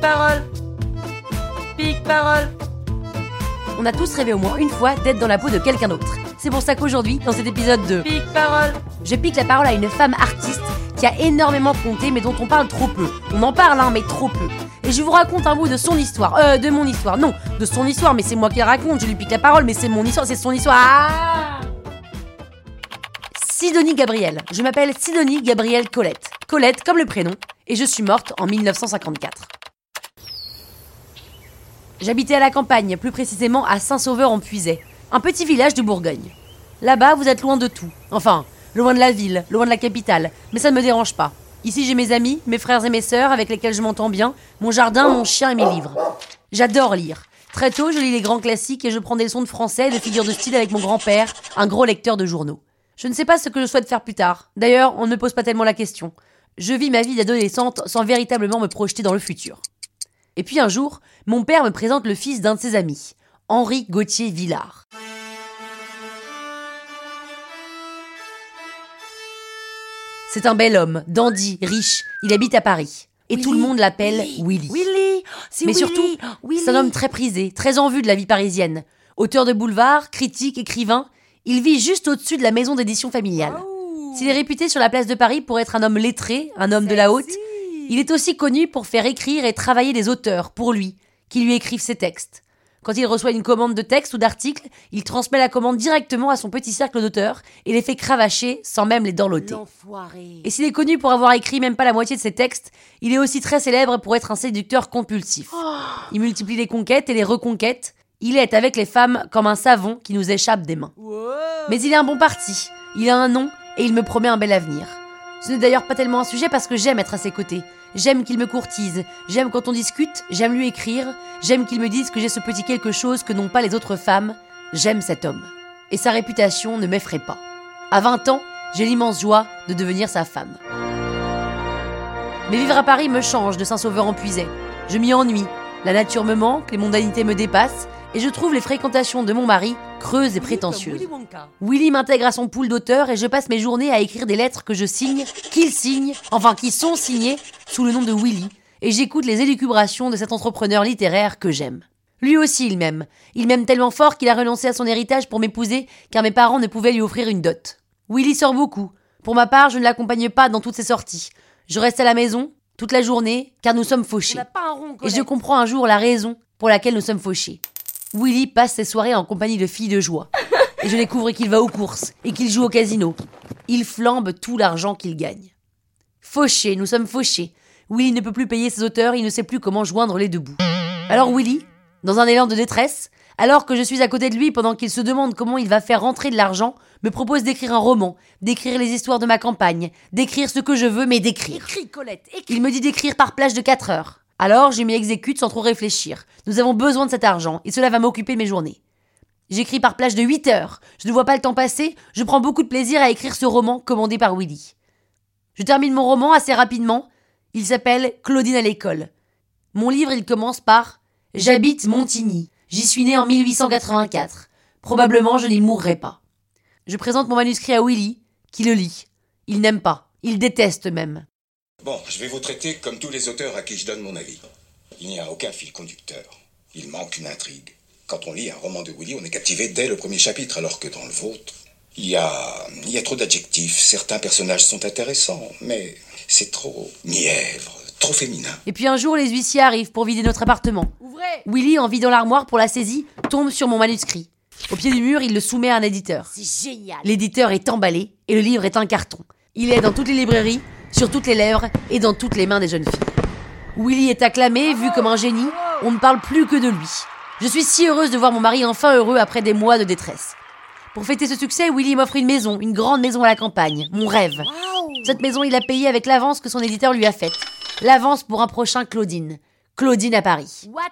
parole Pique parole On a tous rêvé au moins une fois d'être dans la peau de quelqu'un d'autre. C'est pour ça qu'aujourd'hui, dans cet épisode de Pique parole Je pique la parole à une femme artiste qui a énormément compté mais dont on parle trop peu. On en parle hein, mais trop peu. Et je vous raconte un bout de son histoire. Euh, de mon histoire. Non, de son histoire, mais c'est moi qui la raconte. Je lui pique la parole, mais c'est mon histoire, c'est son histoire. Ah Sidonie Gabrielle. Je m'appelle Sidonie Gabrielle Colette. Colette comme le prénom. Et je suis morte en 1954. J'habitais à la campagne, plus précisément à Saint-Sauveur-en-Puisay, un petit village de Bourgogne. Là-bas, vous êtes loin de tout. Enfin, loin de la ville, loin de la capitale, mais ça ne me dérange pas. Ici, j'ai mes amis, mes frères et mes sœurs avec lesquels je m'entends bien, mon jardin, mon chien et mes livres. J'adore lire. Très tôt, je lis les grands classiques et je prends des leçons de français et de figures de style avec mon grand-père, un gros lecteur de journaux. Je ne sais pas ce que je souhaite faire plus tard. D'ailleurs, on ne me pose pas tellement la question. Je vis ma vie d'adolescente sans véritablement me projeter dans le futur. Et puis un jour, mon père me présente le fils d'un de ses amis, Henri Gauthier Villard. C'est un bel homme, dandy, riche, il habite à Paris. Et tout le monde l'appelle Willy. Willy Mais Willy surtout. C'est un homme très prisé, très en vue de la vie parisienne. Auteur de boulevard, critique, écrivain, il vit juste au-dessus de la maison d'édition familiale. S'il est réputé sur la place de Paris pour être un homme lettré, un homme de la haute, il est aussi connu pour faire écrire et travailler des auteurs pour lui, qui lui écrivent ses textes. Quand il reçoit une commande de texte ou d'article, il transmet la commande directement à son petit cercle d'auteurs et les fait cravacher sans même les dorloter. Et s'il est connu pour avoir écrit même pas la moitié de ses textes, il est aussi très célèbre pour être un séducteur compulsif. Il multiplie les conquêtes et les reconquêtes. Il est avec les femmes comme un savon qui nous échappe des mains. Mais il est un bon parti, il a un nom et il me promet un bel avenir. Ce n'est d'ailleurs pas tellement un sujet parce que j'aime être à ses côtés. J'aime qu'il me courtise, j'aime quand on discute, j'aime lui écrire, j'aime qu'il me dise que j'ai ce petit quelque chose que n'ont pas les autres femmes. J'aime cet homme. Et sa réputation ne m'effraie pas. À 20 ans, j'ai l'immense joie de devenir sa femme. Mais vivre à Paris me change de Saint-Sauveur-en-Puisay. Je m'y ennuie. La nature me manque, les mondanités me dépassent, et je trouve les fréquentations de mon mari creuses et prétentieuses. Willy m'intègre à son pool d'auteurs et je passe mes journées à écrire des lettres que je signe, qu'il signe, enfin qui sont signées sous le nom de Willy, et j'écoute les élucubrations de cet entrepreneur littéraire que j'aime. Lui aussi il m'aime. Il m'aime tellement fort qu'il a renoncé à son héritage pour m'épouser car mes parents ne pouvaient lui offrir une dot. Willy sort beaucoup. Pour ma part, je ne l'accompagne pas dans toutes ses sorties. Je reste à la maison toute la journée car nous sommes fauchés. Et je comprends un jour la raison pour laquelle nous sommes fauchés. Willy passe ses soirées en compagnie de filles de joie. Et je découvre qu'il va aux courses et qu'il joue au casino. Il flambe tout l'argent qu'il gagne. Fauchés, nous sommes fauchés. Willy ne peut plus payer ses auteurs, il ne sait plus comment joindre les deux bouts. Alors Willy, dans un élan de détresse, alors que je suis à côté de lui pendant qu'il se demande comment il va faire rentrer de l'argent, me propose d'écrire un roman, d'écrire les histoires de ma campagne, d'écrire ce que je veux, mais d'écrire. Écris, Colette, écris Il me dit d'écrire par plage de 4 heures. Alors je m'y exécute sans trop réfléchir. Nous avons besoin de cet argent et cela va m'occuper mes journées. J'écris par plage de 8 heures. Je ne vois pas le temps passer. Je prends beaucoup de plaisir à écrire ce roman commandé par Willy. Je termine mon roman assez rapidement. Il s'appelle Claudine à l'école. Mon livre, il commence par J'habite Montigny. J'y suis né en 1884. Probablement, je n'y mourrai pas. Je présente mon manuscrit à Willy, qui le lit. Il n'aime pas. Il déteste même. Bon, je vais vous traiter comme tous les auteurs à qui je donne mon avis. Il n'y a aucun fil conducteur. Il manque une intrigue. Quand on lit un roman de Willy, on est captivé dès le premier chapitre, alors que dans le vôtre, il y a, il y a trop d'adjectifs. Certains personnages sont intéressants, mais c'est trop mièvre, trop féminin. Et puis un jour, les huissiers arrivent pour vider notre appartement. Willy, en vidant l'armoire pour la saisie, tombe sur mon manuscrit. Au pied du mur, il le soumet à un éditeur. C'est génial L'éditeur est emballé et le livre est un carton. Il est dans toutes les librairies, sur toutes les lèvres et dans toutes les mains des jeunes filles. Willy est acclamé, vu comme un génie, on ne parle plus que de lui. Je suis si heureuse de voir mon mari enfin heureux après des mois de détresse. Pour fêter ce succès, Willy m'offre une maison, une grande maison à la campagne, mon rêve. Cette maison, il a payé avec l'avance que son éditeur lui a faite. L'avance pour un prochain Claudine. Claudine à Paris. What?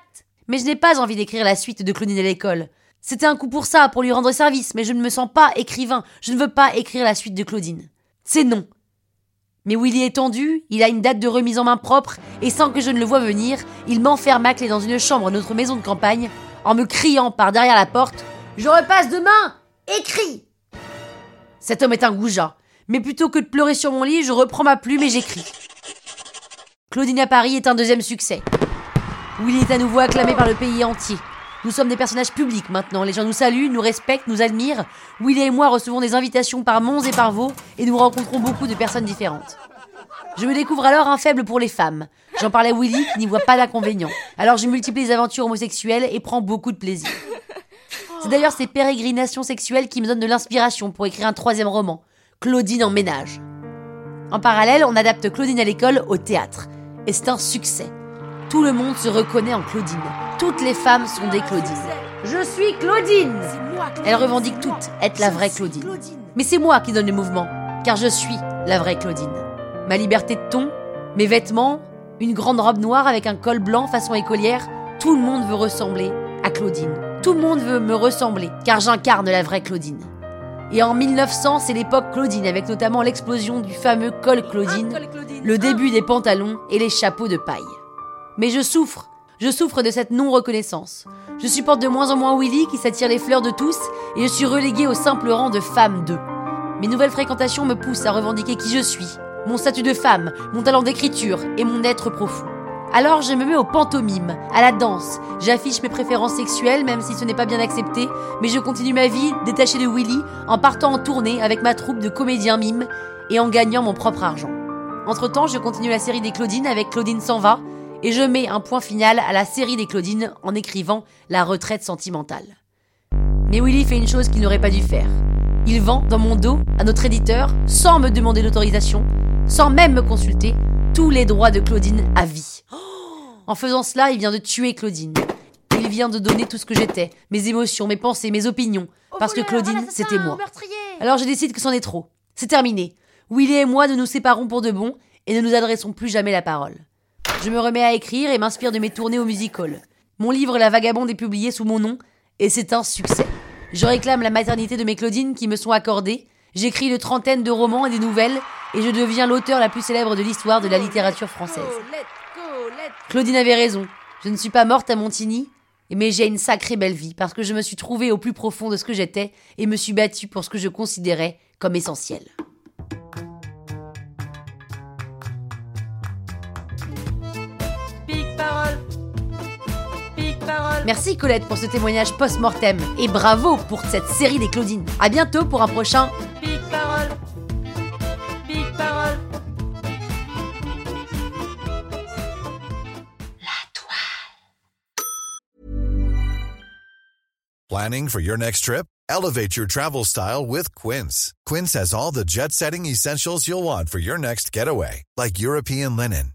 Mais je n'ai pas envie d'écrire la suite de Claudine à l'école. C'était un coup pour ça, pour lui rendre service, mais je ne me sens pas écrivain. Je ne veux pas écrire la suite de Claudine. C'est non. Mais Willy est tendu, il a une date de remise en main propre, et sans que je ne le voie venir, il m'enferme à clé dans une chambre de notre maison de campagne, en me criant par derrière la porte Je repasse demain Écris Cet homme est un goujat, mais plutôt que de pleurer sur mon lit, je reprends ma plume et j'écris. Claudine à Paris est un deuxième succès. Willy est à nouveau acclamé par le pays entier. Nous sommes des personnages publics maintenant. Les gens nous saluent, nous respectent, nous admirent. Willy et moi recevons des invitations par Mons et par Vaux et nous rencontrons beaucoup de personnes différentes. Je me découvre alors un faible pour les femmes. J'en parlais à Willy qui n'y voit pas d'inconvénient. Alors je multiplie les aventures homosexuelles et prends beaucoup de plaisir. C'est d'ailleurs ces pérégrinations sexuelles qui me donnent de l'inspiration pour écrire un troisième roman, Claudine en ménage. En parallèle, on adapte Claudine à l'école au théâtre. Et c'est un succès. Tout le monde se reconnaît en Claudine. Toutes les femmes sont des Claudines. Je suis Claudine Elles revendiquent toutes être la vraie Claudine. Mais c'est moi qui donne le mouvement, car je suis la vraie Claudine. Ma liberté de ton, mes vêtements, une grande robe noire avec un col blanc façon écolière, tout le monde veut ressembler à Claudine. Tout le monde veut me ressembler, car j'incarne la vraie Claudine. Et en 1900, c'est l'époque Claudine, avec notamment l'explosion du fameux col Claudine, le début des pantalons et les chapeaux de paille. Mais je souffre, je souffre de cette non-reconnaissance. Je supporte de moins en moins Willy qui s'attire les fleurs de tous et je suis reléguée au simple rang de femme d'eux. Mes nouvelles fréquentations me poussent à revendiquer qui je suis, mon statut de femme, mon talent d'écriture et mon être profond. Alors je me mets au pantomime, à la danse. J'affiche mes préférences sexuelles, même si ce n'est pas bien accepté, mais je continue ma vie détachée de Willy en partant en tournée avec ma troupe de comédiens mimes et en gagnant mon propre argent. Entre-temps, je continue la série des Claudines avec Claudine s'en et je mets un point final à la série des Claudines en écrivant La retraite sentimentale. Mais Willy fait une chose qu'il n'aurait pas dû faire. Il vend dans mon dos à notre éditeur, sans me demander l'autorisation, sans même me consulter, tous les droits de Claudine à vie. En faisant cela, il vient de tuer Claudine. Il vient de donner tout ce que j'étais, mes émotions, mes pensées, mes opinions, parce que Claudine, c'était moi. Alors je décide que c'en est trop. C'est terminé. Willy et moi, nous nous séparons pour de bon et ne nous adressons plus jamais la parole. Je me remets à écrire et m'inspire de mes tournées au music hall. Mon livre La Vagabonde est publié sous mon nom et c'est un succès. Je réclame la maternité de mes Claudines qui me sont accordées. J'écris une trentaine de romans et des nouvelles et je deviens l'auteur la plus célèbre de l'histoire de la littérature française. Claudine avait raison. Je ne suis pas morte à Montigny, mais j'ai une sacrée belle vie parce que je me suis trouvée au plus profond de ce que j'étais et me suis battue pour ce que je considérais comme essentiel. Merci Colette pour ce témoignage post-mortem et bravo pour cette série des Claudines. À bientôt pour un prochain Big Parole. Big Parole. Planning for your next trip? Elevate your travel style with Quince. Quince has all the jet setting essentials you'll want for your next getaway, like European linen,